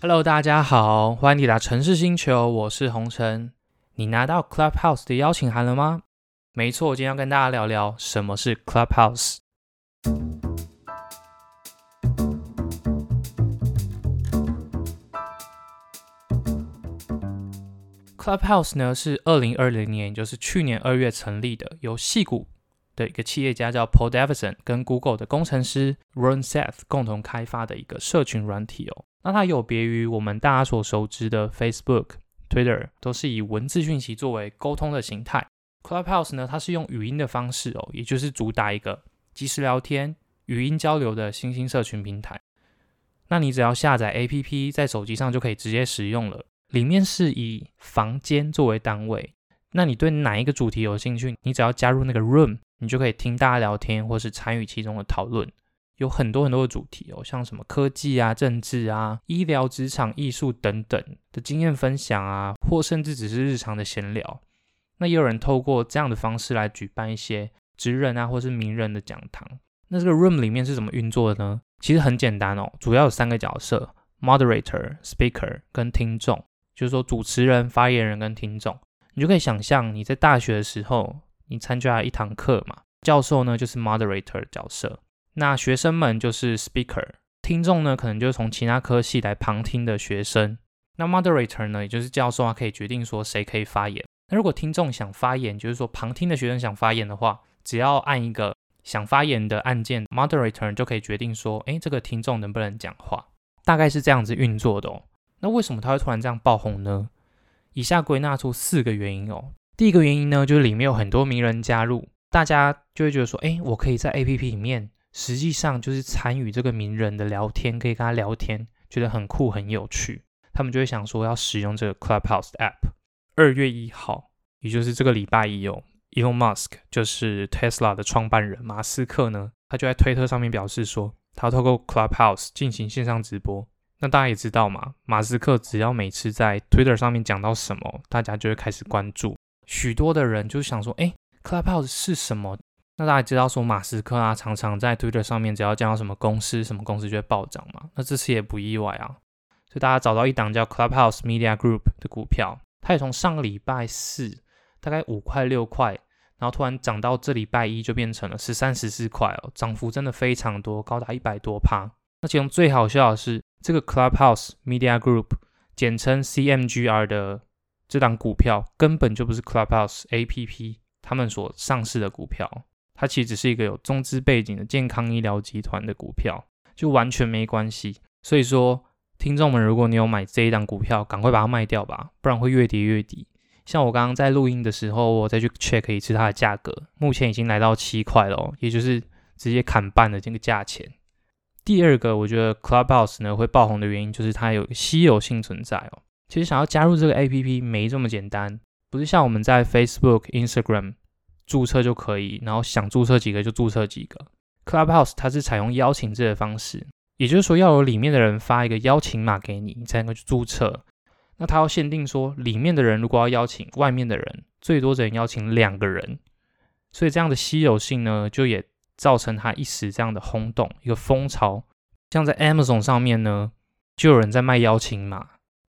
Hello，大家好，欢迎抵达城市星球，我是红尘。你拿到 Clubhouse 的邀请函了吗？没错，今天要跟大家聊聊什么是 Clubhouse。Clubhouse 呢是二零二零年，就是去年二月成立的，由戏谷的一个企业家叫 Paul Davidson 跟 Google 的工程师 Ron Seth 共同开发的一个社群软体哦。那它有别于我们大家所熟知的 Facebook、Twitter，都是以文字讯息作为沟通的形态。Clubhouse 呢，它是用语音的方式哦，也就是主打一个即时聊天、语音交流的新兴社群平台。那你只要下载 APP，在手机上就可以直接使用了。里面是以房间作为单位，那你对哪一个主题有兴趣，你只要加入那个 room，你就可以听大家聊天，或是参与其中的讨论。有很多很多的主题哦，像什么科技啊、政治啊、医疗、职场、艺术等等的经验分享啊，或甚至只是日常的闲聊。那也有人透过这样的方式来举办一些职人啊，或是名人的讲堂。那这个 room 里面是怎么运作的呢？其实很简单哦，主要有三个角色：moderator、speaker 跟听众。就是说，主持人、发言人跟听众，你就可以想象你在大学的时候，你参加了一堂课嘛，教授呢就是 moderator 的角色，那学生们就是 speaker，听众呢可能就是从其他科系来旁听的学生，那 moderator 呢也就是教授啊，可以决定说谁可以发言。那如果听众想发言，就是说旁听的学生想发言的话，只要按一个想发言的按键，moderator 就可以决定说，哎，这个听众能不能讲话，大概是这样子运作的哦。那为什么它会突然这样爆红呢？以下归纳出四个原因哦。第一个原因呢，就是里面有很多名人加入，大家就会觉得说，哎，我可以在 A P P 里面，实际上就是参与这个名人的聊天，可以跟他聊天，觉得很酷很有趣。他们就会想说要使用这个 Clubhouse App。二月一号，也就是这个礼拜一哦，Elon Musk 就是 Tesla 的创办人马斯克呢，他就在推特上面表示说，他要透过 Clubhouse 进行线上直播。那大家也知道嘛，马斯克只要每次在 Twitter 上面讲到什么，大家就会开始关注。许多的人就想说，哎，Clubhouse 是什么？那大家知道说，马斯克啊，常常在 Twitter 上面只要讲到什么公司，什么公司就会暴涨嘛。那这次也不意外啊。所以大家找到一档叫 Clubhouse Media Group 的股票，它也从上个礼拜四大概五块六块，然后突然涨到这礼拜一就变成了十三十四块哦，涨幅真的非常多，高达一百多趴。那其中最好笑的是。这个 Clubhouse Media Group，简称 CMGR 的这档股票根本就不是 Clubhouse APP 他们所上市的股票，它其实只是一个有中资背景的健康医疗集团的股票，就完全没关系。所以说，听众们，如果你有买这一档股票，赶快把它卖掉吧，不然会越跌越低。像我刚刚在录音的时候，我再去 check 一次它的价格，目前已经来到七块了，也就是直接砍半的这个价钱。第二个，我觉得 Clubhouse 呢会爆红的原因就是它有稀有性存在哦。其实想要加入这个 APP 没这么简单，不是像我们在 Facebook、Instagram 注册就可以，然后想注册几个就注册几个。Clubhouse 它是采用邀请制的方式，也就是说要有里面的人发一个邀请码给你，你才能够去注册。那它要限定说，里面的人如果要邀请外面的人，最多只能邀请两个人。所以这样的稀有性呢，就也。造成它一时这样的轰动，一个风潮。像在 Amazon 上面呢，就有人在卖邀请码，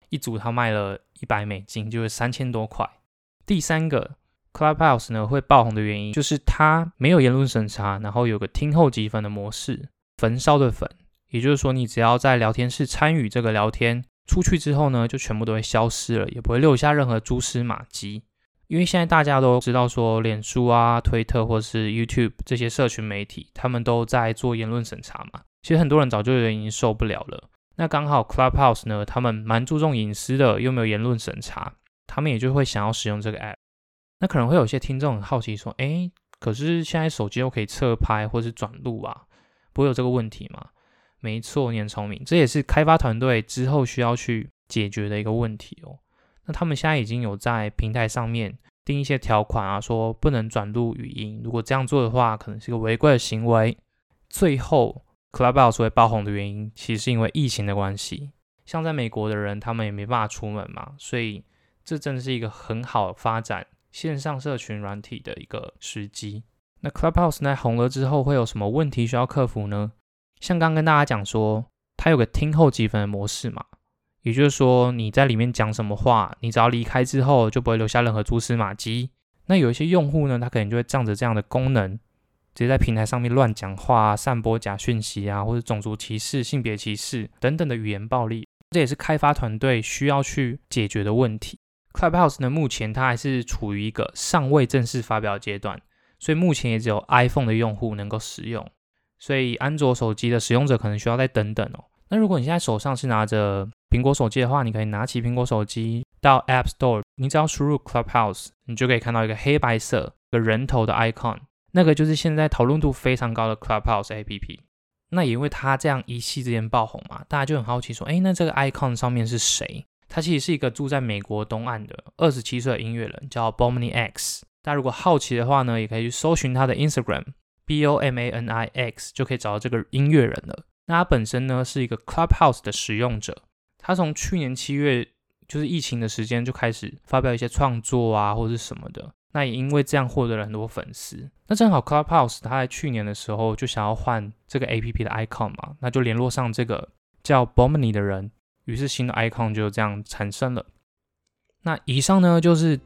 一组他卖了一百美金，就是三千多块。第三个 Clubhouse 呢会爆红的原因，就是它没有言论审查，然后有个听后积分的模式，焚烧的焚，也就是说你只要在聊天室参与这个聊天，出去之后呢，就全部都会消失了，也不会留下任何蛛丝马迹。因为现在大家都知道说，脸书啊、推特或是 YouTube 这些社群媒体，他们都在做言论审查嘛。其实很多人早就已经受不了了。那刚好 Clubhouse 呢，他们蛮注重隐私的，又没有言论审查，他们也就会想要使用这个 App。那可能会有些听众很好奇说，哎，可是现在手机又可以侧拍或是转录啊，不会有这个问题吗？没错，你很聪明，这也是开发团队之后需要去解决的一个问题哦。那他们现在已经有在平台上面定一些条款啊，说不能转录语音。如果这样做的话，可能是个违规的行为。最后，Clubhouse 会爆红的原因，其实是因为疫情的关系。像在美国的人，他们也没办法出门嘛，所以这真的是一个很好发展线上社群软体的一个时机。那 Clubhouse 在红了之后，会有什么问题需要克服呢？像刚跟大家讲说，它有个听后积分的模式嘛。也就是说你在里面讲什么话，你只要离开之后就不会留下任何蛛丝马迹。那有一些用户呢，他可能就会仗着这样的功能，直接在平台上面乱讲话、散播假讯息啊，或者种族歧视、性别歧视等等的语言暴力，这也是开发团队需要去解决的问题。Clubhouse 呢，目前它还是处于一个尚未正式发表阶段，所以目前也只有 iPhone 的用户能够使用，所以安卓手机的使用者可能需要再等等哦。那如果你现在手上是拿着苹果手机的话，你可以拿起苹果手机到 App Store，你只要输入 Clubhouse，你就可以看到一个黑白色的人头的 icon，那个就是现在讨论度非常高的 Clubhouse APP。那也因为它这样一夕之间爆红嘛，大家就很好奇说，哎，那这个 icon 上面是谁？他其实是一个住在美国东岸的二十七岁的音乐人，叫 Bomani X。大家如果好奇的话呢，也可以去搜寻他的 Instagram B O M A N I X，就可以找到这个音乐人了。那他本身呢是一个 Clubhouse 的使用者，他从去年七月就是疫情的时间就开始发表一些创作啊或者是什么的。那也因为这样获得了很多粉丝。那正好 Clubhouse 他在去年的时候就想要换这个 APP 的 icon 嘛，那就联络上这个叫 Bomani 的人。于是新的 icon 就这样产生了。那以上呢就是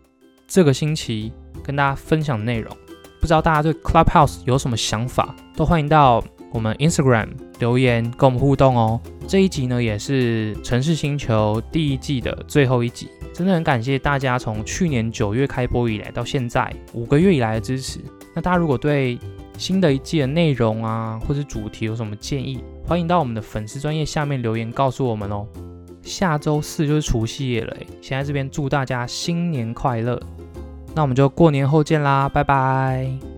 这个星期跟大家分享的内容。不知道大家对 Clubhouse 有什么想法，都欢迎到我们 Instagram 留言跟我们互动哦。这一集呢也是城市星球第一季的最后一集，真的很感谢大家从去年九月开播以来到现在五个月以来的支持。那大家如果对新的一季的内容啊或者主题有什么建议，欢迎到我们的粉丝专业下面留言告诉我们哦。下周四就是除夕夜了，先在这边祝大家新年快乐。那我们就过年后见啦，拜拜。